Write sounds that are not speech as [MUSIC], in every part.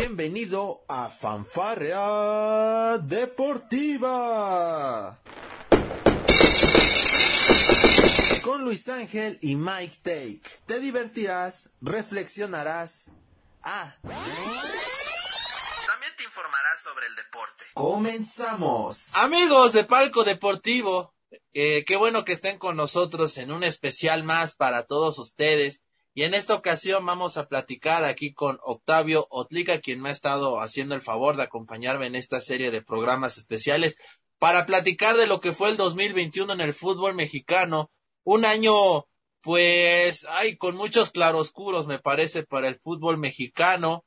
Bienvenido a Fanfarrea Deportiva. Con Luis Ángel y Mike Take. Te divertirás, reflexionarás. Ah. También te informarás sobre el deporte. Comenzamos. Amigos de Palco Deportivo, eh, qué bueno que estén con nosotros en un especial más para todos ustedes. Y en esta ocasión vamos a platicar aquí con Octavio Otlica, quien me ha estado haciendo el favor de acompañarme en esta serie de programas especiales para platicar de lo que fue el 2021 en el fútbol mexicano. Un año, pues, ay, con muchos claroscuros, me parece, para el fútbol mexicano.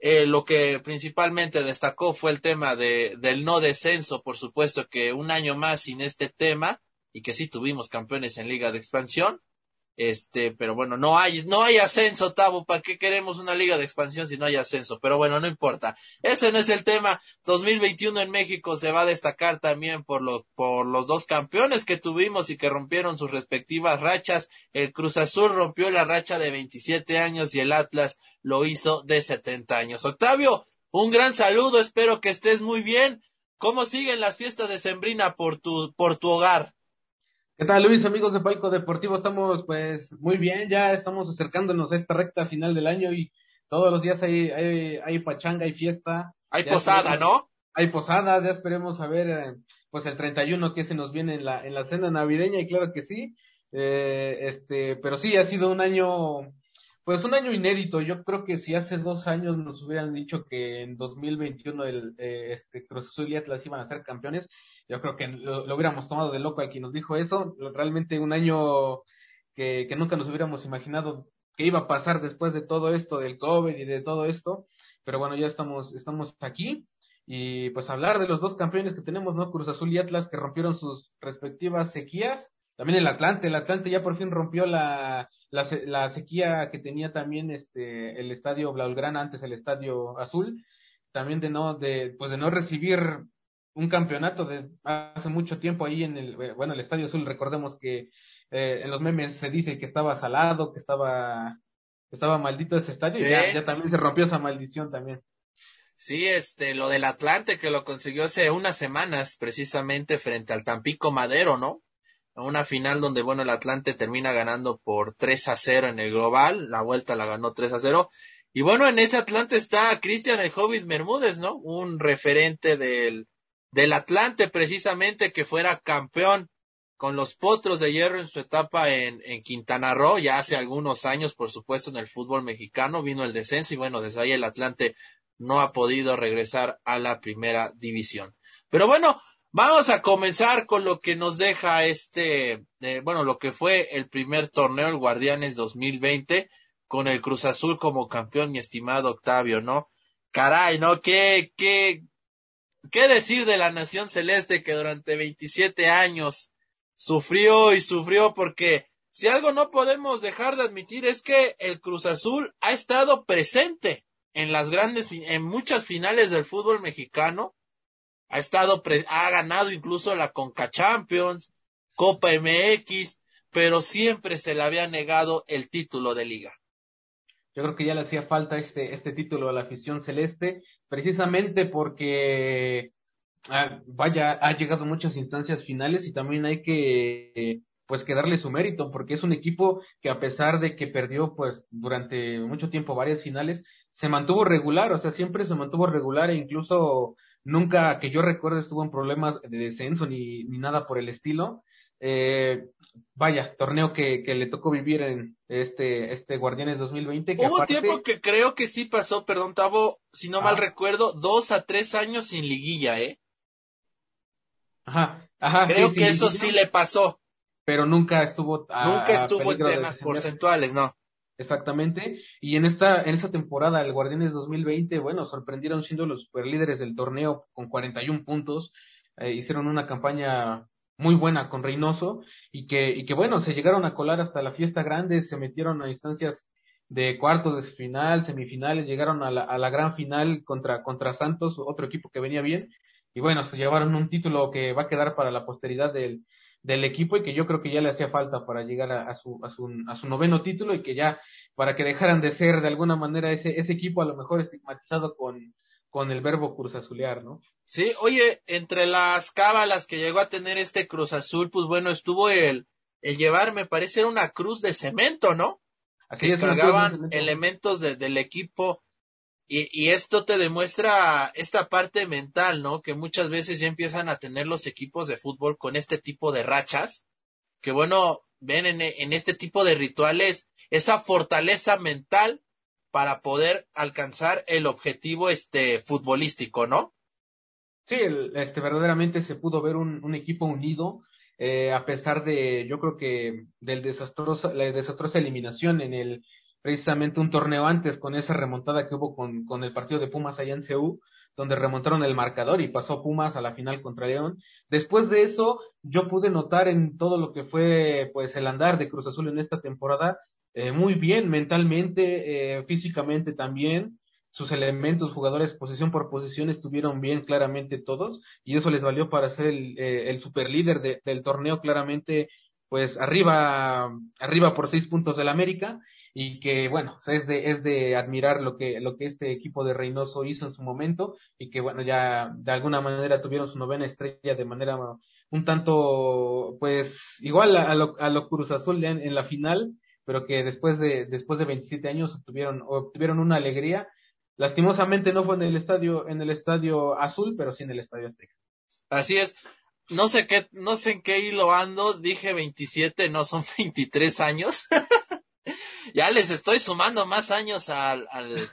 Eh, lo que principalmente destacó fue el tema de, del no descenso, por supuesto que un año más sin este tema, y que sí tuvimos campeones en Liga de Expansión, este, pero bueno, no hay, no hay ascenso, Tavo. ¿Para qué queremos una liga de expansión si no hay ascenso? Pero bueno, no importa. Ese no es el tema. 2021 en México se va a destacar también por lo, por los dos campeones que tuvimos y que rompieron sus respectivas rachas. El Cruz Azul rompió la racha de 27 años y el Atlas lo hizo de 70 años. Octavio, un gran saludo. Espero que estés muy bien. ¿Cómo siguen las fiestas de Sembrina por tu, por tu hogar? ¿Qué tal Luis, amigos de Palco Deportivo? Estamos pues muy bien, ya estamos acercándonos a esta recta final del año y todos los días hay, hay, hay pachanga, hay fiesta. Hay posada, ¿no? Hay posadas, ya esperemos a ver eh, pues el 31 que se nos viene en la, en la cena navideña y claro que sí, eh, este, pero sí ha sido un año, pues un año inédito. Yo creo que si hace dos años nos hubieran dicho que en 2021 el, eh, este, Cruz Azul y Atlas iban a ser campeones, yo creo que lo, hubiéramos tomado de loco al quien nos dijo eso. Realmente un año que, que nunca nos hubiéramos imaginado que iba a pasar después de todo esto del COVID y de todo esto. Pero bueno, ya estamos, estamos aquí. Y pues hablar de los dos campeones que tenemos, ¿no? Cruz Azul y Atlas, que rompieron sus respectivas sequías. También el Atlante, el Atlante ya por fin rompió la, la, la sequía que tenía también este, el estadio Blaugrana, antes el estadio Azul. También de no, de, pues de no recibir un campeonato de hace mucho tiempo ahí en el, bueno, el Estadio Azul, recordemos que eh, en los memes se dice que estaba salado, que estaba, estaba maldito ese estadio, y ya, ya también se rompió esa maldición también. Sí, este, lo del Atlante que lo consiguió hace unas semanas, precisamente frente al Tampico Madero, ¿no? Una final donde, bueno, el Atlante termina ganando por 3 a 0 en el global, la vuelta la ganó 3 a 0. Y bueno, en ese Atlante está Cristian el Hobbit Bermúdez, ¿no? Un referente del, del Atlante precisamente que fuera campeón con los Potros de Hierro en su etapa en, en, Quintana Roo, ya hace algunos años, por supuesto, en el fútbol mexicano, vino el descenso y bueno, desde ahí el Atlante no ha podido regresar a la primera división. Pero bueno, vamos a comenzar con lo que nos deja este, eh, bueno, lo que fue el primer torneo, el Guardianes 2020, con el Cruz Azul como campeón, mi estimado Octavio, ¿no? Caray, ¿no? Qué, qué, ¿Qué decir de la nación celeste que durante 27 años sufrió y sufrió? Porque si algo no podemos dejar de admitir es que el Cruz Azul ha estado presente en las grandes, en muchas finales del fútbol mexicano. Ha estado, ha ganado incluso la Conca Champions, Copa MX, pero siempre se le había negado el título de liga. Yo creo que ya le hacía falta este, este título a la afición celeste, precisamente porque, ah, vaya, ha llegado muchas instancias finales y también hay que, pues, que darle su mérito, porque es un equipo que a pesar de que perdió, pues, durante mucho tiempo varias finales, se mantuvo regular, o sea, siempre se mantuvo regular e incluso nunca que yo recuerde estuvo en problemas de descenso ni, ni nada por el estilo. Eh, vaya, torneo que, que le tocó vivir en este, este Guardianes 2020. Hubo tiempo que creo que sí pasó, perdón, Tavo, si no mal recuerdo, dos a tres años sin liguilla, ¿eh? Ajá, ajá. Creo que eso sí le pasó. Pero nunca estuvo Nunca estuvo en temas porcentuales, no. Exactamente. Y en esta, en esta temporada, el Guardianes 2020, bueno, sorprendieron siendo los superlíderes del torneo con 41 puntos. Eh, hicieron una campaña muy buena con Reynoso y que, y que bueno, se llegaron a colar hasta la fiesta grande, se metieron a instancias de cuartos de final, semifinales, llegaron a la, a la gran final contra, contra Santos, otro equipo que venía bien, y bueno, se llevaron un título que va a quedar para la posteridad del, del equipo y que yo creo que ya le hacía falta para llegar a, su, a, su, a su noveno título y que ya para que dejaran de ser de alguna manera ese, ese equipo a lo mejor estigmatizado con, con el verbo Cruz Azulear, ¿no? Sí, oye, entre las cábalas que llegó a tener este Cruz Azul, pues bueno, estuvo el, el llevar, me parece, una cruz de cemento, ¿no? Así que cargaban elementos del equipo y, y, esto te demuestra esta parte mental, ¿no? Que muchas veces ya empiezan a tener los equipos de fútbol con este tipo de rachas, que bueno, ven en, en este tipo de rituales esa fortaleza mental para poder alcanzar el objetivo este futbolístico, ¿no? Sí, este verdaderamente se pudo ver un, equipo unido eh, a pesar de, yo creo que del desastroso, la desastrosa eliminación en el precisamente un torneo antes con esa remontada que hubo con, con el partido de Pumas allá en donde remontaron el marcador y pasó Pumas a la final contra León. Después de eso, yo pude notar en todo lo que fue pues el andar de Cruz Azul en esta temporada, eh, muy bien mentalmente, eh, físicamente también, sus elementos, jugadores posición por posición estuvieron bien claramente todos y eso les valió para ser el, eh, el super líder del torneo claramente pues arriba arriba por seis puntos del América y que bueno, es de, es de admirar lo que, lo que este equipo de Reynoso hizo en su momento y que bueno, ya de alguna manera tuvieron su novena estrella de manera un tanto, pues igual a, lo, a lo Cruz Azul en, en, la final, pero que después de, después de 27 años obtuvieron, obtuvieron una alegría. Lastimosamente no fue en el estadio, en el estadio azul, pero sí en el estadio Azteca. Así es. No sé qué, no sé en qué hilo ando, dije 27, no son [LAUGHS] 23 años. [LAUGHS] ya les estoy sumando más años al, al,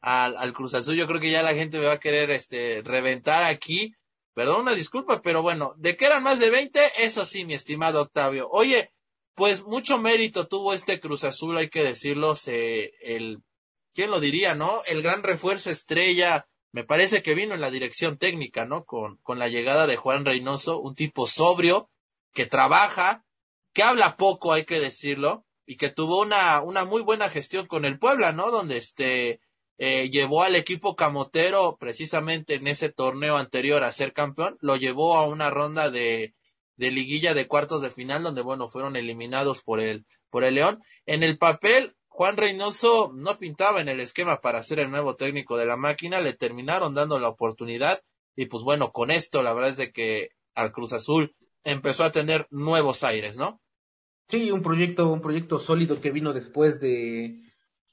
al, Cruz Azul. Yo creo que ya la gente me va a querer este, reventar aquí. Perdón, una disculpa, pero bueno, de que eran más de 20, eso sí, mi estimado Octavio. Oye, pues mucho mérito tuvo este Cruz Azul, hay que decirlo, se, el, ¿quién lo diría, no? El gran refuerzo estrella, me parece que vino en la dirección técnica, ¿no? Con, con la llegada de Juan Reynoso, un tipo sobrio, que trabaja, que habla poco, hay que decirlo, y que tuvo una, una muy buena gestión con el Puebla, ¿no? Donde este eh, llevó al equipo camotero precisamente en ese torneo anterior a ser campeón, lo llevó a una ronda de, de liguilla de cuartos de final donde bueno fueron eliminados por el por el León. En el papel Juan Reynoso no pintaba en el esquema para ser el nuevo técnico de la máquina, le terminaron dando la oportunidad y pues bueno, con esto la verdad es de que al Cruz Azul empezó a tener nuevos aires, ¿no? Sí, un proyecto, un proyecto sólido que vino después de,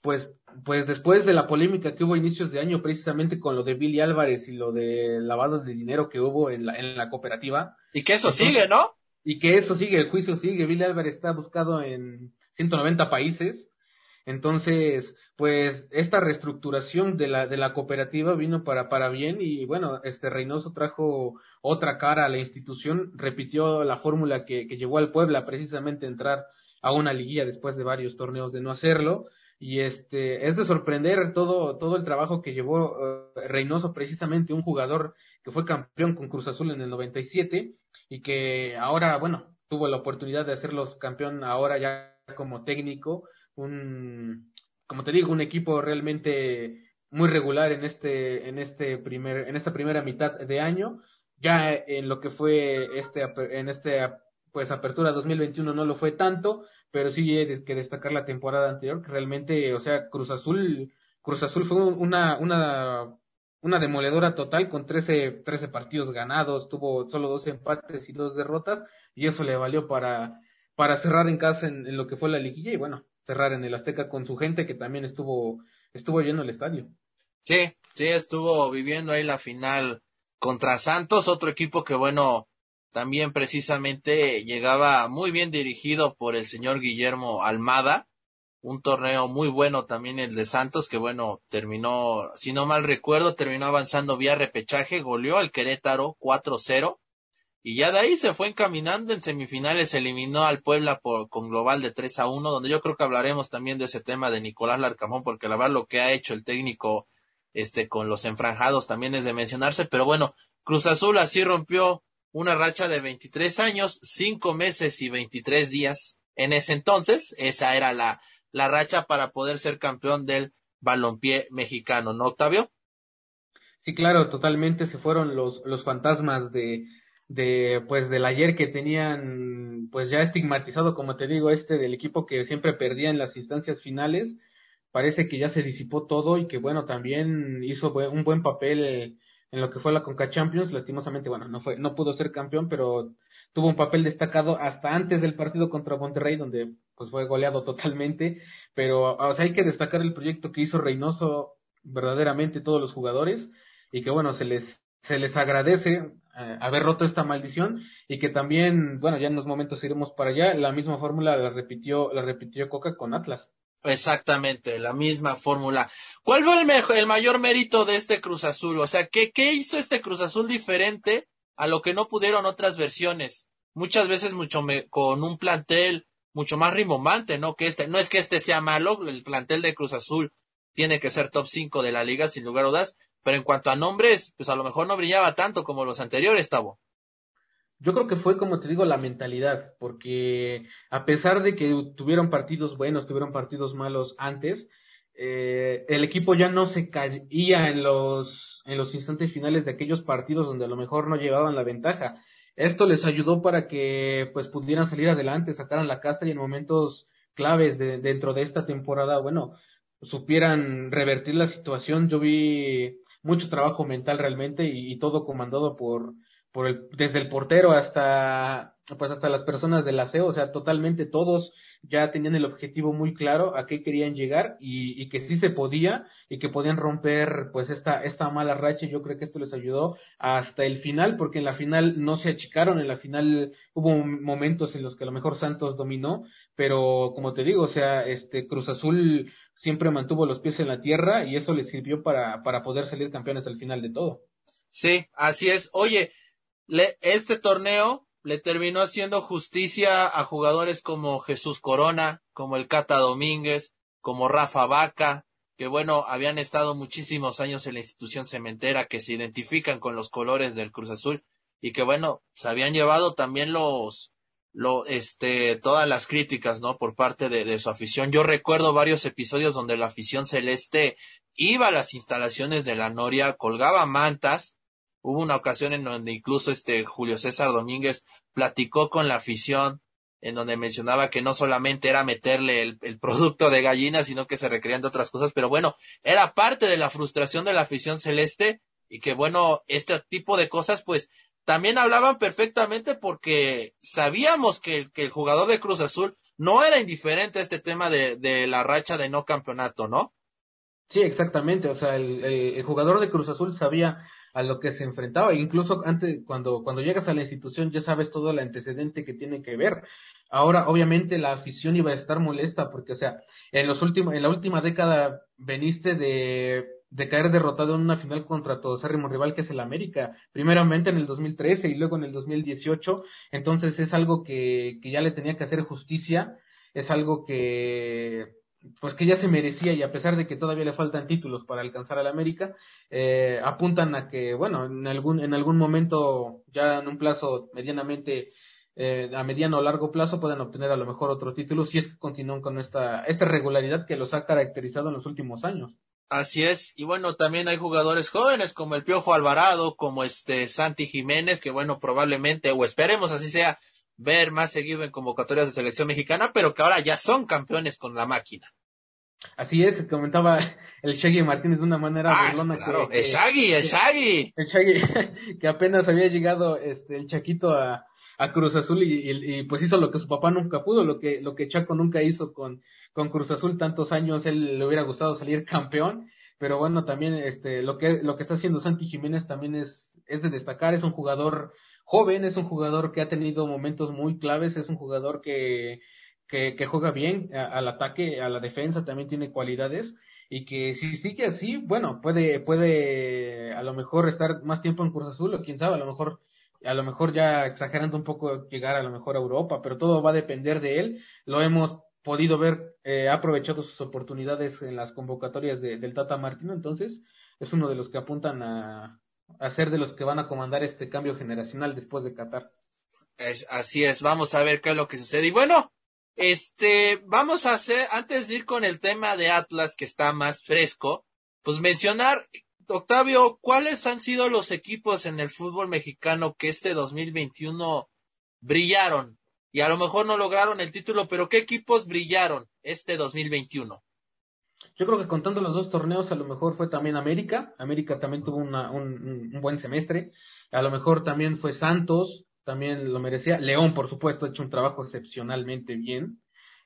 pues, pues después de la polémica que hubo a inicios de año precisamente con lo de Billy Álvarez y lo de lavado de dinero que hubo en la, en la cooperativa. Y que eso sigue, ¿no? Y que eso sigue, el juicio sigue. Billy Álvarez está buscado en 190 países. Entonces, pues esta reestructuración de la, de la cooperativa vino para, para bien y bueno, este Reynoso trajo otra cara a la institución, repitió la fórmula que, que llevó al Puebla precisamente entrar a una liguilla después de varios torneos de no hacerlo. Y este, es de sorprender todo, todo el trabajo que llevó uh, Reynoso, precisamente un jugador que fue campeón con Cruz Azul en el 97 y que ahora, bueno, tuvo la oportunidad de hacerlos campeón ahora ya como técnico, un, como te digo, un equipo realmente muy regular en este, en este primer, en esta primera mitad de año. Ya en lo que fue este, en este, pues apertura 2021 no lo fue tanto, pero sí hay que destacar la temporada anterior, que realmente, o sea, Cruz Azul, Cruz Azul fue una, una, una demoledora total con 13, 13 partidos ganados, tuvo solo dos empates y dos derrotas, y eso le valió para, para cerrar en casa en, en lo que fue la liguilla y bueno, cerrar en el Azteca con su gente que también estuvo, estuvo lleno el estadio. Sí, sí, estuvo viviendo ahí la final contra Santos, otro equipo que bueno, también precisamente llegaba muy bien dirigido por el señor Guillermo Almada, un torneo muy bueno también el de Santos, que bueno, terminó, si no mal recuerdo, terminó avanzando vía repechaje, goleó al Querétaro 4-0, y ya de ahí se fue encaminando en semifinales, eliminó al Puebla por, con global de 3 a 1, donde yo creo que hablaremos también de ese tema de Nicolás Larcamón, porque la verdad lo que ha hecho el técnico este con los enfranjados también es de mencionarse, pero bueno, Cruz Azul así rompió una racha de 23 años, 5 meses y 23 días. En ese entonces, esa era la, la racha para poder ser campeón del balompié mexicano, ¿no, Octavio? Sí, claro, totalmente se fueron los, los fantasmas de, de, pues, del ayer que tenían, pues, ya estigmatizado, como te digo, este del equipo que siempre perdía en las instancias finales, parece que ya se disipó todo y que bueno, también hizo un buen papel en lo que fue la Conca Champions, lastimosamente, bueno, no fue, no pudo ser campeón, pero tuvo un papel destacado hasta antes del partido contra Monterrey, donde pues fue goleado totalmente, pero o sea, hay que destacar el proyecto que hizo Reynoso verdaderamente todos los jugadores y que bueno, se les se les agradece eh, haber roto esta maldición y que también, bueno, ya en unos momentos iremos para allá, la misma fórmula la repitió la repitió Coca con Atlas. Exactamente, la misma fórmula. ¿Cuál fue el, mejor, el mayor mérito de este Cruz Azul? O sea, ¿qué, ¿qué hizo este Cruz Azul diferente a lo que no pudieron otras versiones? Muchas veces mucho con un plantel mucho más rimbombante, ¿no? Que este, no es que este sea malo, el plantel de Cruz Azul tiene que ser top 5 de la liga sin lugar a dudas, pero en cuanto a nombres, pues a lo mejor no brillaba tanto como los anteriores, Tavo. Yo creo que fue, como te digo, la mentalidad, porque a pesar de que tuvieron partidos buenos, tuvieron partidos malos antes, eh, el equipo ya no se caía en los, en los instantes finales de aquellos partidos donde a lo mejor no llevaban la ventaja. Esto les ayudó para que pues pudieran salir adelante, sacaran la casta y en momentos claves de, dentro de esta temporada, bueno, supieran revertir la situación. Yo vi mucho trabajo mental realmente y, todo comandado por, por el, desde el portero hasta, pues hasta las personas del aseo, o sea, totalmente todos ya tenían el objetivo muy claro a qué querían llegar y, y, que sí se podía y que podían romper pues esta, esta mala racha. Yo creo que esto les ayudó hasta el final porque en la final no se achicaron, en la final hubo momentos en los que a lo mejor Santos dominó, pero como te digo, o sea, este Cruz Azul siempre mantuvo los pies en la tierra y eso les sirvió para, para poder salir campeones al final de todo. Sí, así es. Oye, le, este torneo le terminó haciendo justicia a jugadores como Jesús Corona, como el Cata Domínguez, como Rafa Vaca, que bueno, habían estado muchísimos años en la institución cementera, que se identifican con los colores del Cruz Azul y que bueno, se habían llevado también los, lo, este, todas las críticas, ¿no? Por parte de, de su afición. Yo recuerdo varios episodios donde la afición celeste iba a las instalaciones de la Noria, colgaba mantas, Hubo una ocasión en donde incluso este Julio César Domínguez platicó con la afición, en donde mencionaba que no solamente era meterle el, producto de gallina, sino que se requerían de otras cosas, pero bueno, era parte de la frustración de la afición celeste y que bueno, este tipo de cosas pues también hablaban perfectamente porque sabíamos que, que el jugador de Cruz Azul no era indiferente a este tema de, la racha de no campeonato, ¿no? Sí, exactamente. O sea, el, el, jugador de Cruz Azul sabía a lo que se enfrentaba. Incluso antes, cuando, cuando llegas a la institución, ya sabes todo el antecedente que tiene que ver. Ahora, obviamente, la afición iba a estar molesta porque, o sea, en los últimos, en la última década veniste de, de caer derrotado en una final contra tu acérrimo rival que es el América. Primeramente en el 2013 y luego en el 2018. Entonces es algo que, que ya le tenía que hacer justicia. Es algo que, pues que ya se merecía y a pesar de que todavía le faltan títulos para alcanzar al América, eh, apuntan a que, bueno, en algún, en algún momento, ya en un plazo medianamente, eh, a mediano o largo plazo, puedan obtener a lo mejor otro título si es que continúan con esta, esta regularidad que los ha caracterizado en los últimos años. Así es, y bueno, también hay jugadores jóvenes como el Piojo Alvarado, como este Santi Jiménez, que bueno, probablemente, o esperemos así sea, ver más seguido en convocatorias de selección mexicana, pero que ahora ya son campeones con la máquina. Así es, comentaba el Shaggy Martínez de una manera ah, claro. el Shaggy, el Shaggy. El [LAUGHS] Shaggy, que apenas había llegado este el Chaquito a, a Cruz Azul y, y, pues hizo lo que su papá nunca pudo, lo que, lo que Chaco nunca hizo con, con Cruz Azul tantos años, él le hubiera gustado salir [LAUGHS] campeón, pero bueno, también este, lo que, lo que está haciendo Santi Jiménez también es, es de destacar, es un jugador joven, es un jugador que ha tenido momentos muy claves, es un jugador que, que, que juega bien al ataque, a la defensa, también tiene cualidades y que si sigue así, bueno, puede, puede a lo mejor estar más tiempo en Cruz Azul o quién sabe, a lo mejor a lo mejor ya exagerando un poco llegar a lo mejor a Europa, pero todo va a depender de él. Lo hemos podido ver, eh, ha aprovechado sus oportunidades en las convocatorias de, del Tata Martino, entonces es uno de los que apuntan a, a ser de los que van a comandar este cambio generacional después de Qatar. Así es, vamos a ver qué es lo que sucede. Y bueno, este, vamos a hacer, antes de ir con el tema de Atlas que está más fresco, pues mencionar, Octavio, ¿cuáles han sido los equipos en el fútbol mexicano que este 2021 brillaron? Y a lo mejor no lograron el título, pero ¿qué equipos brillaron este 2021? yo creo que contando los dos torneos, a lo mejor fue también América. América también tuvo una, un, un, buen semestre. A lo mejor también fue Santos, también lo merecía. León, por supuesto, ha hecho un trabajo excepcionalmente bien.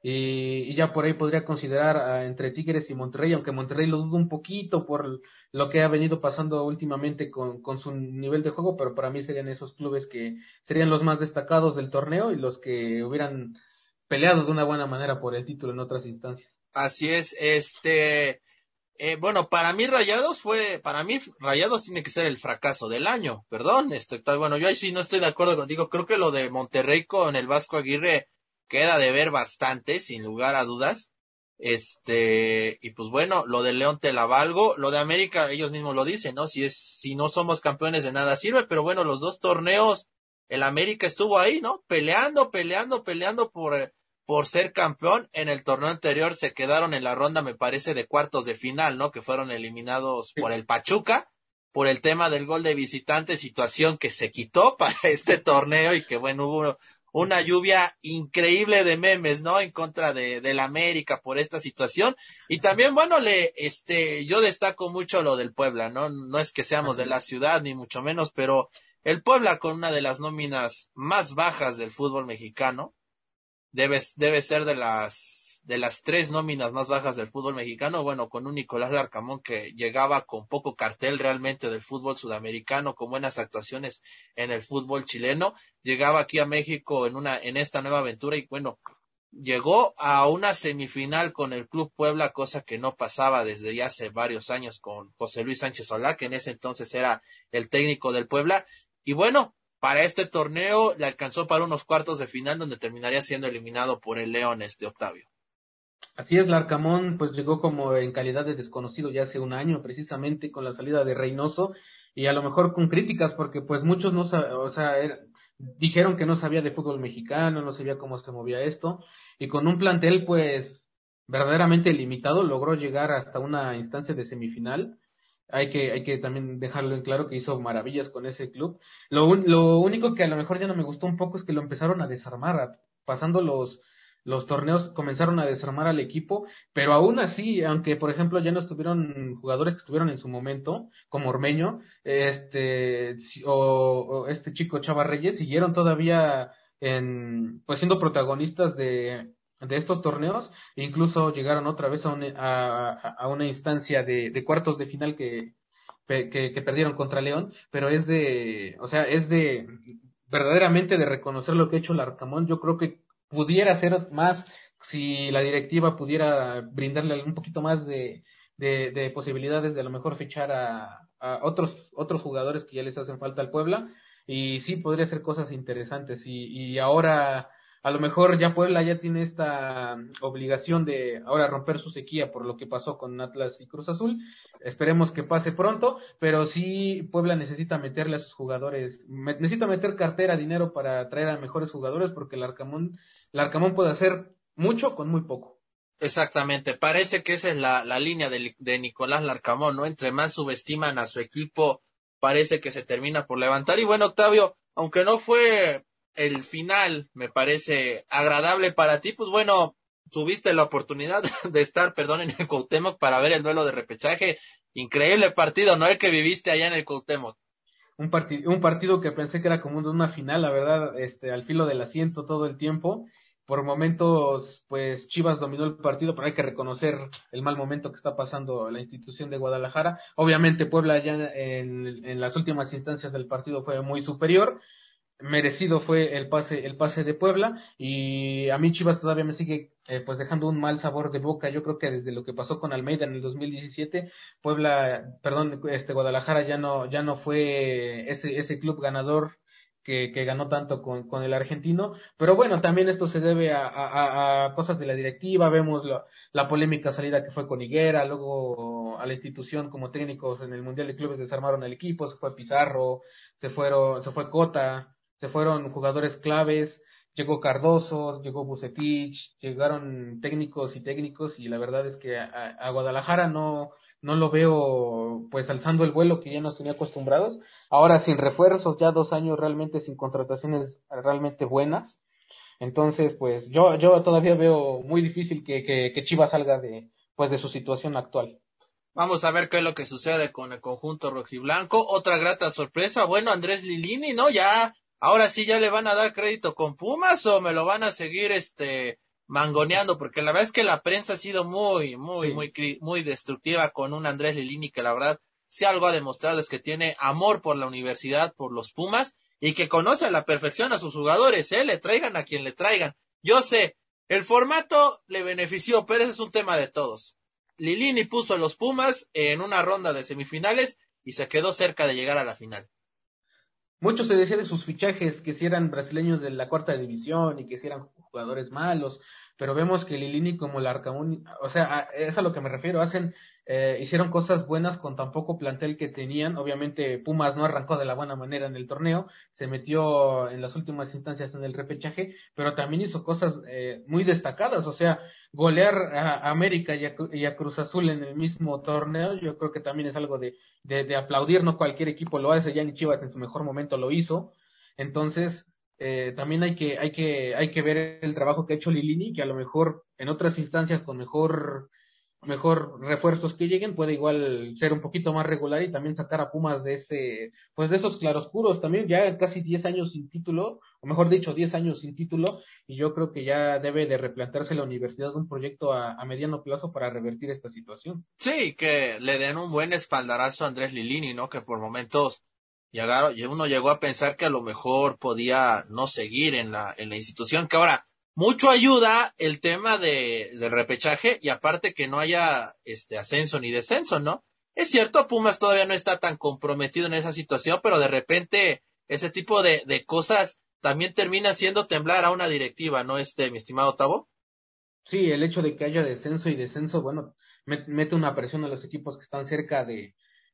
Y, ya por ahí podría considerar entre Tigres y Monterrey, aunque Monterrey lo dudo un poquito por lo que ha venido pasando últimamente con, con su nivel de juego, pero para mí serían esos clubes que serían los más destacados del torneo y los que hubieran peleado de una buena manera por el título en otras instancias. Así es, este, eh, bueno, para mí Rayados fue, para mí Rayados tiene que ser el fracaso del año, perdón, este, bueno, yo ahí sí no estoy de acuerdo contigo, creo que lo de Monterrey con el Vasco Aguirre queda de ver bastante, sin lugar a dudas, este, y pues bueno, lo de León te la valgo, lo de América, ellos mismos lo dicen, ¿no? Si es, si no somos campeones de nada sirve, pero bueno, los dos torneos, el América estuvo ahí, ¿no? Peleando, peleando, peleando por, por ser campeón. En el torneo anterior se quedaron en la ronda, me parece, de cuartos de final, ¿no? Que fueron eliminados por el Pachuca, por el tema del gol de visitante, situación que se quitó [LAUGHS] para este torneo y que bueno, hubo una lluvia increíble de memes, ¿no? En contra de, del América por esta situación. Y también, bueno, le, este, yo destaco mucho lo del Puebla, ¿no? No es que seamos de la ciudad, ni mucho menos, pero el Puebla con una de las nóminas más bajas del fútbol mexicano, debe, debe ser de las de las tres nóminas más bajas del fútbol mexicano, bueno, con un Nicolás Larcamón que llegaba con poco cartel realmente del fútbol sudamericano, con buenas actuaciones en el fútbol chileno, llegaba aquí a México en una, en esta nueva aventura y bueno, llegó a una semifinal con el Club Puebla, cosa que no pasaba desde ya hace varios años con José Luis Sánchez Solá, que en ese entonces era el técnico del Puebla, y bueno, para este torneo le alcanzó para unos cuartos de final donde terminaría siendo eliminado por el León este Octavio. Así es, Larcamón pues llegó como en calidad de desconocido ya hace un año, precisamente con la salida de Reynoso y a lo mejor con críticas porque pues muchos no o sea, dijeron que no sabía de fútbol mexicano, no sabía cómo se movía esto y con un plantel pues verdaderamente limitado logró llegar hasta una instancia de semifinal. Hay que, hay que también dejarlo en claro que hizo maravillas con ese club. Lo, lo único que a lo mejor ya no me gustó un poco es que lo empezaron a desarmar, pasando los, los torneos comenzaron a desarmar al equipo, pero aún así, aunque por ejemplo ya no estuvieron jugadores que estuvieron en su momento, como Ormeño, este, o, este chico Chava Reyes, siguieron todavía en, pues siendo protagonistas de, de estos torneos, e incluso llegaron otra vez a, a, a una instancia de, de, cuartos de final que, que, que perdieron contra León, pero es de, o sea, es de, verdaderamente de reconocer lo que ha hecho el Arcamón, yo creo que pudiera ser más si la directiva pudiera brindarle un poquito más de, de, posibilidades de a lo mejor fichar a, a, otros otros jugadores que ya les hacen falta al Puebla y sí podría ser cosas interesantes. Y, y ahora a lo mejor ya Puebla ya tiene esta obligación de ahora romper su sequía por lo que pasó con Atlas y Cruz Azul. Esperemos que pase pronto, pero sí Puebla necesita meterle a sus jugadores, necesita meter cartera, dinero para traer a mejores jugadores porque el Arcamón, el Arcamón puede hacer mucho con muy poco. Exactamente, parece que esa es la, la línea de, de Nicolás Larcamón, ¿no? Entre más subestiman a su equipo, parece que se termina por levantar. Y bueno, Octavio, aunque no fue el final me parece agradable para ti, pues bueno, tuviste la oportunidad [LAUGHS] de estar, perdón, en el Cuauhtémoc para ver el duelo de repechaje. Increíble partido, ¿no? El que viviste allá en el Cuauhtémoc. Un, un partido que pensé que era como una final, la verdad, este, al filo del asiento todo el tiempo. Por momentos, pues Chivas dominó el partido, pero hay que reconocer el mal momento que está pasando la institución de Guadalajara. Obviamente Puebla ya en, en las últimas instancias del partido fue muy superior, merecido fue el pase el pase de Puebla y a mí Chivas todavía me sigue eh, pues dejando un mal sabor de boca. Yo creo que desde lo que pasó con Almeida en el 2017 Puebla perdón este Guadalajara ya no ya no fue ese ese club ganador que, que ganó tanto con, con el argentino. Pero bueno también esto se debe a, a, a cosas de la directiva. Vemos la polémica salida que fue con Higuera luego a la institución como técnicos en el mundial de clubes desarmaron el equipo se fue Pizarro se fueron se fue Cota se fueron jugadores claves, llegó Cardoso, llegó Bucetich, llegaron técnicos y técnicos y la verdad es que a, Guadalajara no, no lo veo pues alzando el vuelo que ya nos tenía acostumbrados. Ahora sin refuerzos, ya dos años realmente sin contrataciones realmente buenas. Entonces, pues yo, yo todavía veo muy difícil que, que, que Chivas salga de, pues de su situación actual. Vamos a ver qué es lo que sucede con el conjunto rojiblanco. Otra grata sorpresa, bueno, Andrés Lilini, ¿no? Ya, ahora sí ya le van a dar crédito con Pumas o me lo van a seguir este mangoneando, porque la verdad es que la prensa ha sido muy, muy, muy, muy destructiva con un Andrés Lilini que la verdad si algo ha demostrado es que tiene amor por la universidad, por los Pumas y que conoce a la perfección a sus jugadores, ¿eh? Le traigan a quien le traigan. Yo sé, el formato le benefició, pero ese es un tema de todos. Lilini puso a los Pumas en una ronda de semifinales y se quedó cerca de llegar a la final. Mucho se decía de sus fichajes, que si eran brasileños de la cuarta división y que si eran jugadores malos, pero vemos que Lilini como el Arcamón, o sea, es a lo que me refiero, hacen, eh, hicieron cosas buenas con tan poco plantel que tenían, obviamente Pumas no arrancó de la buena manera en el torneo, se metió en las últimas instancias en el repechaje, pero también hizo cosas eh, muy destacadas, o sea, golear a América y a, Cruz Azul en el mismo torneo, yo creo que también es algo de, de, de aplaudir, no cualquier equipo lo hace, ya ni Chivas en su mejor momento lo hizo, entonces, eh, también hay que, hay que, hay que ver el trabajo que ha hecho Lilini, que a lo mejor en otras instancias con mejor, mejor refuerzos que lleguen puede igual ser un poquito más regular y también sacar a Pumas de ese, pues de esos claroscuros. También, ya casi 10 años sin título, mejor dicho, 10 años sin título, y yo creo que ya debe de replantearse la universidad un proyecto a, mediano plazo para revertir esta situación. Sí, que le den un buen espaldarazo a Andrés Lilini, ¿no? Que por momentos y uno llegó a pensar que a lo mejor podía no seguir en la, en la institución, que ahora mucho ayuda el tema de, del repechaje y aparte que no haya este ascenso ni descenso, ¿no? Es cierto, Pumas todavía no está tan comprometido en esa situación, pero de repente ese tipo de cosas también termina haciendo temblar a una directiva, ¿no, este, mi estimado Tavo? Sí, el hecho de que haya descenso y descenso, bueno, mete una presión a los equipos que están cerca de,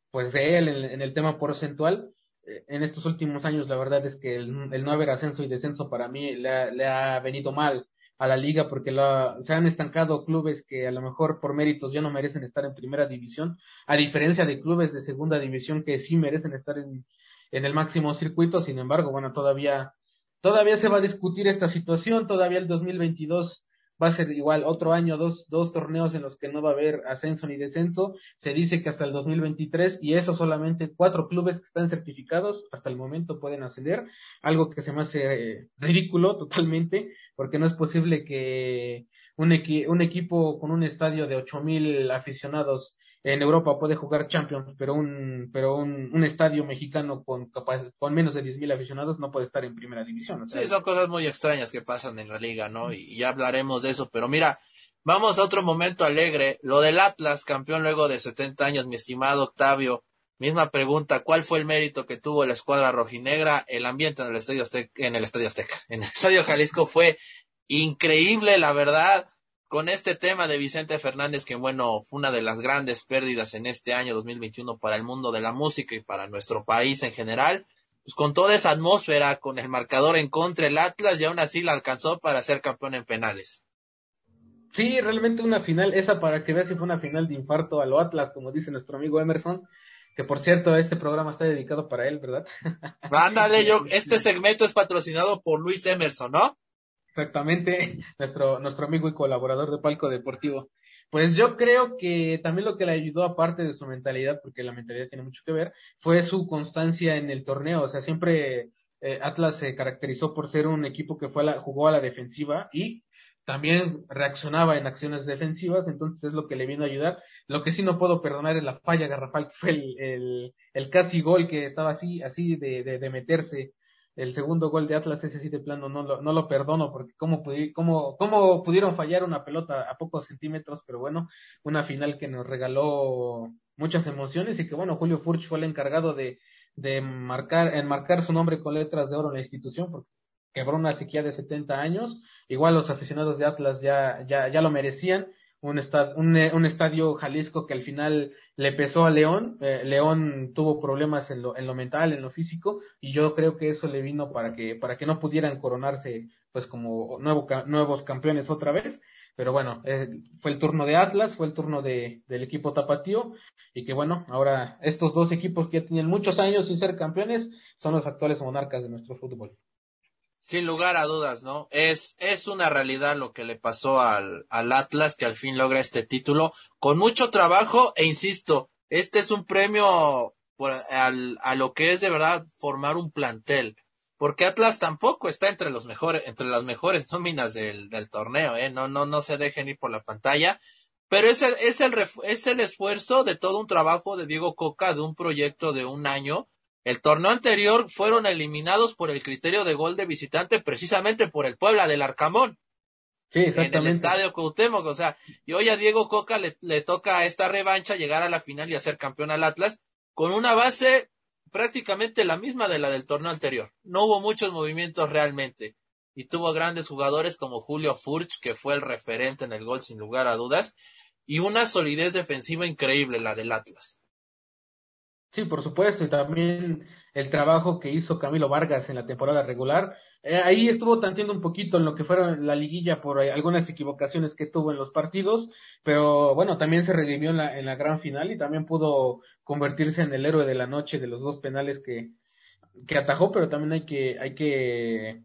pues de él en el tema porcentual eh, en estos últimos años la verdad es que el, no haber ascenso y descenso para mí le ha, venido mal a la liga porque se han estancado clubes que a lo mejor por méritos ya no merecen estar en primera división, a diferencia de clubes de segunda división que sí merecen estar en el máximo circuito, sin embargo, bueno, todavía todavía se va a discutir esta situación, todavía el 2022 va a ser igual otro año, dos, dos torneos en los que no va a haber ascenso ni descenso. Se dice que hasta el 2023 y eso solamente cuatro clubes que están certificados hasta el momento pueden ascender, algo que se me hace eh, ridículo totalmente porque no es posible que un, un equipo con un estadio de ocho mil aficionados en Europa puede jugar Champions, pero un, pero un, un estadio mexicano con, con menos de 10.000 aficionados no puede estar en primera división. sí, son cosas muy extrañas que pasan en la liga, ¿no? Y ya hablaremos de eso, pero mira, vamos a otro momento alegre. Lo del Atlas, campeón luego de 70 años, mi estimado Octavio. Misma pregunta, ¿cuál fue el mérito que tuvo la escuadra rojinegra? El ambiente en el Estadio Azteca, en el Estadio Azteca, en el Estadio Jalisco fue increíble, la verdad con este tema de Vicente Fernández, que bueno, fue una de las grandes pérdidas en este año 2021 para el mundo de la música y para nuestro país en general, pues con toda esa atmósfera, con el marcador en contra el Atlas y aún así la alcanzó para ser campeón en penales. Sí, realmente una final, esa para que veas si fue una final de infarto a lo Atlas, como dice nuestro amigo Emerson, que por cierto este programa está dedicado para él, ¿verdad? Ándale, yo, [LAUGHS] este segmento es patrocinado por Luis Emerson, ¿no? Exactamente, [LAUGHS] nuestro, nuestro amigo y colaborador de Palco Deportivo. Pues yo creo que también lo que le ayudó, aparte de su mentalidad, porque la mentalidad tiene mucho que ver, fue su constancia en el torneo. O sea, siempre eh, Atlas se caracterizó por ser un equipo que fue a la, jugó a la defensiva y también reaccionaba en acciones defensivas, entonces es lo que le vino a ayudar. Lo que sí no puedo perdonar es la falla garrafal, que fue el, el, el casi gol que estaba así, así de, de, de meterse el segundo gol de Atlas, ese sí de plano no lo, no lo perdono, porque cómo, cómo, cómo pudieron fallar una pelota a pocos centímetros, pero bueno, una final que nos regaló muchas emociones y que bueno, Julio Furch fue el encargado de, de marcar, enmarcar su nombre con letras de oro en la institución, porque quebró una sequía de 70 años, igual los aficionados de Atlas ya, ya, ya lo merecían, un, un, un, estadio Jalisco que al final le pesó a León. Eh, León tuvo problemas en lo, en lo mental, en lo físico, y yo creo que eso le vino para que, para que no pudieran coronarse pues como nuevo, nuevos campeones otra vez. Pero bueno, eh, fue el turno de Atlas, fue el turno de, del equipo Tapatío, y que bueno, ahora estos dos equipos que ya tenían muchos años sin ser campeones son los actuales monarcas de nuestro fútbol. Sin lugar a dudas, ¿no? Es, es una realidad lo que le pasó al, al Atlas, que al fin logra este título, con mucho trabajo, e insisto, este es un premio al, a lo que es de verdad formar un plantel. Porque Atlas tampoco está entre los mejores, entre las mejores nóminas del, del torneo, eh, no, no, no se dejen ir por la pantalla. Pero es el, es el, es el esfuerzo de todo un trabajo de Diego Coca, de un proyecto de un año, el torneo anterior fueron eliminados por el criterio de gol de visitante precisamente por el Puebla del Arcamón. Sí, exactamente. En el estadio Cuauhtémoc, o sea, y hoy a Diego Coca le, le toca a esta revancha llegar a la final y hacer campeón al Atlas con una base prácticamente la misma de la del torneo anterior. No hubo muchos movimientos realmente y tuvo grandes jugadores como Julio Furch, que fue el referente en el gol sin lugar a dudas, y una solidez defensiva increíble la del Atlas. Sí, por supuesto, y también el trabajo que hizo Camilo Vargas en la temporada regular. Eh, ahí estuvo tanteando un poquito en lo que fueron la liguilla por algunas equivocaciones que tuvo en los partidos, pero bueno, también se redimió en la, en la gran final y también pudo convertirse en el héroe de la noche de los dos penales que, que atajó, pero también hay que, hay que,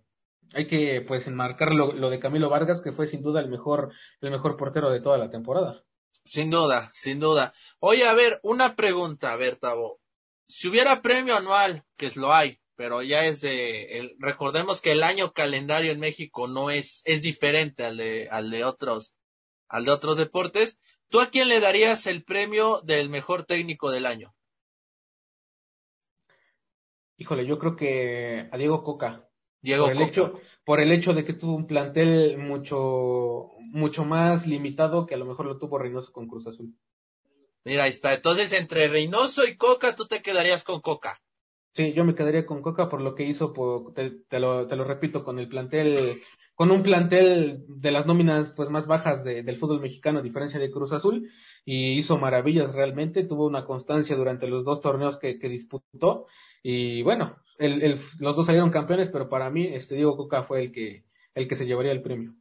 hay que pues enmarcar lo, lo de Camilo Vargas, que fue sin duda el mejor, el mejor portero de toda la temporada. Sin duda, sin duda. Oye, a ver, una pregunta, a ver, Tavo. Si hubiera premio anual, que es lo hay, pero ya es de, el, recordemos que el año calendario en México no es, es diferente al de, al de otros, al de otros deportes. ¿Tú a quién le darías el premio del mejor técnico del año? Híjole, yo creo que a Diego Coca. Diego por el Coca. Hecho, por el hecho de que tuvo un plantel mucho, mucho más limitado que a lo mejor lo tuvo Reynoso con Cruz Azul. Mira, ahí está. Entonces, entre Reynoso y Coca, tú te quedarías con Coca. Sí, yo me quedaría con Coca por lo que hizo, por, te, te, lo, te lo repito, con el plantel, con un plantel de las nóminas pues más bajas de, del fútbol mexicano, a diferencia de Cruz Azul, y hizo maravillas realmente, tuvo una constancia durante los dos torneos que, que disputó, y bueno, el, el, los dos salieron campeones, pero para mí, este Diego Coca fue el que, el que se llevaría el premio.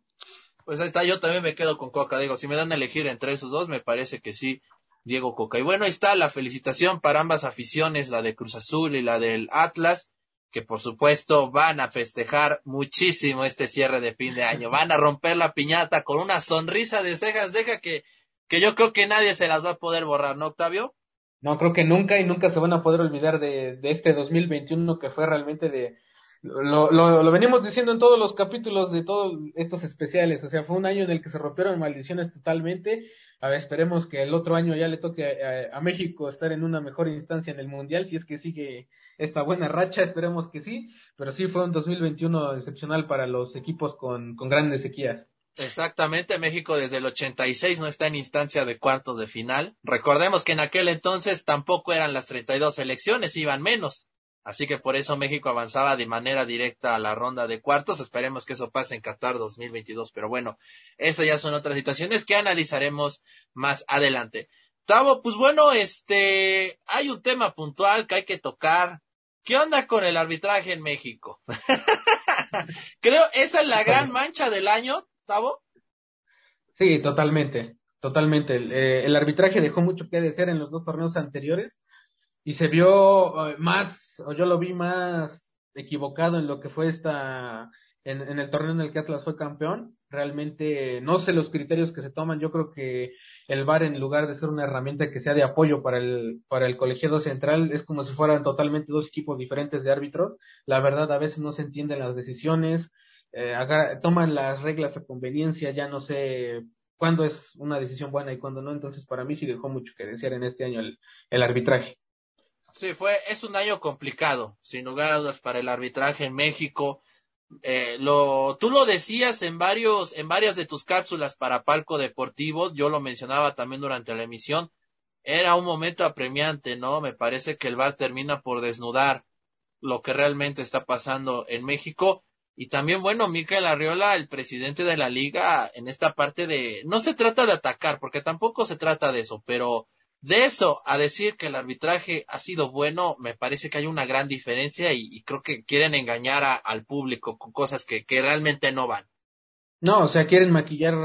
Pues ahí está, yo también me quedo con Coca, digo, si me dan a elegir entre esos dos, me parece que sí, Diego Coca. Y bueno, ahí está la felicitación para ambas aficiones, la de Cruz Azul y la del Atlas, que por supuesto van a festejar muchísimo este cierre de fin de año. Van a romper la piñata con una sonrisa de cejas, deja que, que yo creo que nadie se las va a poder borrar, ¿no, Octavio? No, creo que nunca y nunca se van a poder olvidar de, de este 2021 que fue realmente de, lo, lo, lo, venimos diciendo en todos los capítulos de todos estos especiales, o sea, fue un año en el que se rompieron maldiciones totalmente. A ver, esperemos que el otro año ya le toque a, a, México estar en una mejor instancia en el Mundial, si es que sigue esta buena racha, esperemos que sí, pero sí fue un 2021 excepcional para los equipos con, con grandes sequías. Exactamente, México desde el 86 no está en instancia de cuartos de final. Recordemos que en aquel entonces tampoco eran las 32 elecciones, iban menos. Así que por eso México avanzaba de manera directa a la ronda de cuartos. Esperemos que eso pase en Qatar 2022. Pero bueno, esas ya son otras situaciones que analizaremos más adelante. Tavo, pues bueno, este, hay un tema puntual que hay que tocar. ¿Qué onda con el arbitraje en México? [LAUGHS] Creo esa es la gran mancha del año, Tavo. Sí, totalmente, totalmente. El, eh, el arbitraje dejó mucho que desear en los dos torneos anteriores y se vio uh, más, o yo lo vi más equivocado en lo que fue esta, en, en, el torneo en el que Atlas fue campeón. Realmente no sé los criterios que se toman. Yo creo que el VAR en lugar de ser una herramienta que sea de apoyo para el, para el colegiado central, es como si fueran totalmente dos equipos diferentes de árbitros. La verdad, a veces no se entienden las decisiones, eh, toman las reglas a conveniencia, ya no sé cuándo es una decisión buena y cuándo no. Entonces, para mí sí dejó mucho que desear en este año el, el arbitraje. Sí, fue, es un año complicado, sin lugar a dudas, para el arbitraje en México. Eh, lo, tú lo decías en varios, en varias de tus cápsulas para Palco Deportivo, yo lo mencionaba también durante la emisión, era un momento apremiante, ¿no? Me parece que el VAR termina por desnudar lo que realmente está pasando en México. Y también, bueno, Micael Arriola, el presidente de la liga, en esta parte de, no se trata de atacar, porque tampoco se trata de eso, pero de eso a decir que el arbitraje ha sido bueno, me parece que hay una gran diferencia y, creo que quieren engañar a, al público con cosas que, realmente no van. No, o sea, quieren maquillar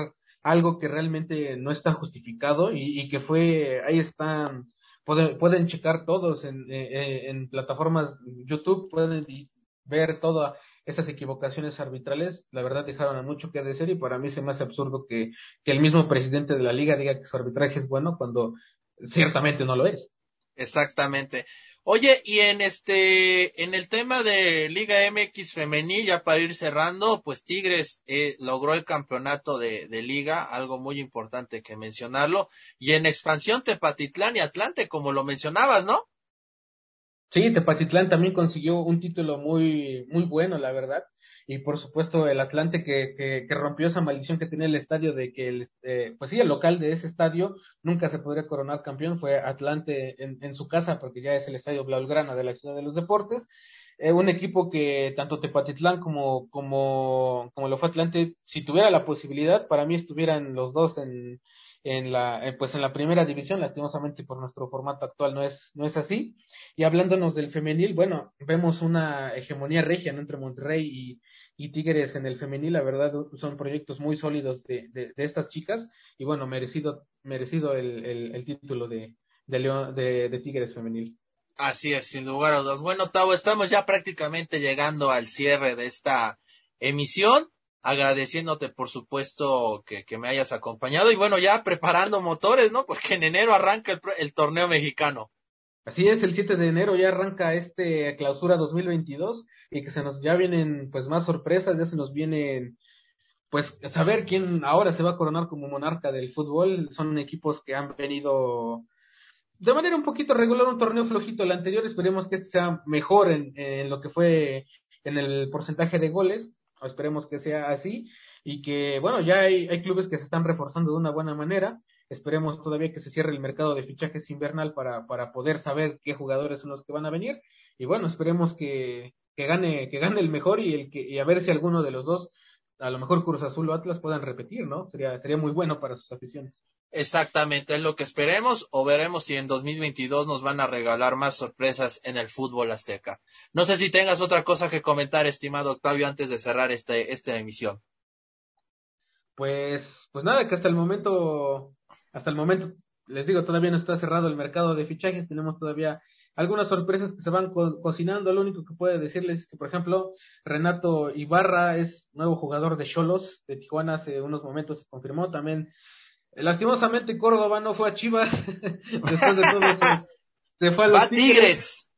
algo que realmente no está justificado y, que fue, ahí están, pueden, pueden checar todos en, en, en plataformas YouTube, pueden ver toda esas equivocaciones arbitrales, la verdad dejaron a mucho que decir y para mí se me hace absurdo que, que el mismo presidente de la liga diga que su arbitraje es bueno cuando ciertamente no lo es. Exactamente. Oye, y en este, en el tema de Liga MX femenil, ya para ir cerrando, pues Tigres eh, logró el campeonato de, de, liga, algo muy importante que mencionarlo, y en expansión Tepatitlán y Atlante, como lo mencionabas, ¿no? Sí, Tepatitlán también consiguió un título muy, muy bueno, la verdad y por supuesto el Atlante que, que, que, rompió esa maldición que tenía el estadio de que el, eh, pues sí, el local de ese estadio nunca se podría coronar campeón, fue Atlante en, en su casa porque ya es el estadio Blaugrana de la Ciudad de los Deportes. Eh, un equipo que tanto Tepatitlán como, como, como lo fue Atlante, si tuviera la posibilidad, para mí estuvieran los dos en, en la, eh, pues en la primera división, lastimosamente por nuestro formato actual no es, no es así. Y hablándonos del femenil, bueno, vemos una hegemonía regia entre Monterrey y, y Tigres en el femenil, la verdad son proyectos muy sólidos de, de, de estas chicas y bueno, merecido, merecido el, el, el título de, de, León, de, de Tigres femenil. Así es, sin lugar a dudas. Bueno, Tavo, estamos ya prácticamente llegando al cierre de esta emisión, agradeciéndote por supuesto que, me hayas acompañado y bueno, ya preparando motores, ¿no? Porque en enero arranca el, el torneo mexicano. Así es, el 7 de enero ya arranca este clausura 2022 y que se nos ya vienen pues más sorpresas, ya se nos vienen pues saber quién ahora se va a coronar como monarca del fútbol. Son equipos que han venido de manera un poquito regular un torneo flojito el anterior, esperemos que este sea mejor en lo que fue en el porcentaje de goles, esperemos que sea así y que bueno, ya hay, hay clubes que se están reforzando de una buena manera Esperemos todavía que se cierre el mercado de fichajes invernal para, para poder saber qué jugadores son los que van a venir. Y bueno, esperemos que, que gane, que gane el mejor y el que, y a ver si alguno de los dos, a lo mejor Cruz Azul o Atlas puedan repetir, ¿no? Sería, sería muy bueno para sus aficiones. Exactamente, es lo que esperemos o veremos si en 2022 nos van a regalar más sorpresas en el fútbol azteca. No sé si tengas otra cosa que comentar, estimado Octavio, antes de cerrar este, esta emisión. Pues, pues nada, que hasta el momento hasta el momento, les digo, todavía no está cerrado el mercado de fichajes, tenemos todavía algunas sorpresas que se van co cocinando. Lo único que puedo decirles es que, por ejemplo, Renato Ibarra es nuevo jugador de Cholos de Tijuana, hace unos momentos se confirmó también. Lastimosamente Córdoba no fue a Chivas, [LAUGHS] después de todo eso, se fue a los tigres. tigres.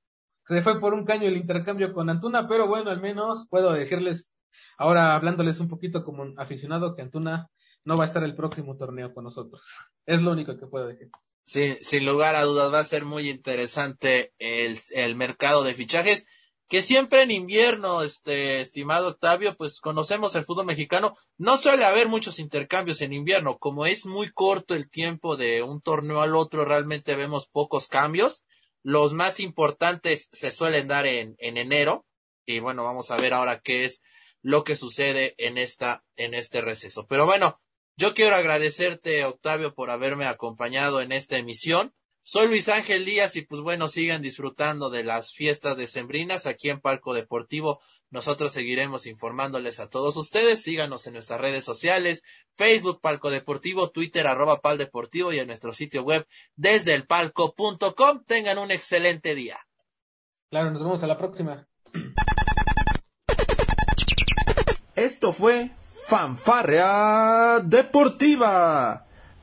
Se fue por un caño el intercambio con Antuna, pero bueno, al menos puedo decirles, ahora hablándoles un poquito como aficionado, que Antuna no va a estar el próximo torneo con nosotros. Es lo único que puedo decir. Sí, sin lugar a dudas va a ser muy interesante el, el mercado de fichajes que siempre en invierno, este estimado Octavio, pues conocemos el fútbol mexicano, no suele haber muchos intercambios en invierno, como es muy corto el tiempo de un torneo al otro, realmente vemos pocos cambios. Los más importantes se suelen dar en, en enero, y bueno, vamos a ver ahora qué es lo que sucede en esta, en este receso. Pero bueno, yo quiero agradecerte, Octavio, por haberme acompañado en esta emisión. Soy Luis Ángel Díaz y pues bueno, sigan disfrutando de las fiestas decembrinas aquí en Palco Deportivo. Nosotros seguiremos informándoles a todos ustedes. Síganos en nuestras redes sociales, Facebook Palco Deportivo, Twitter arroba Pal Deportivo y en nuestro sitio web desde el palco.com. Tengan un excelente día. Claro, nos vemos a la próxima. Esto fue Fanfarrea Deportiva.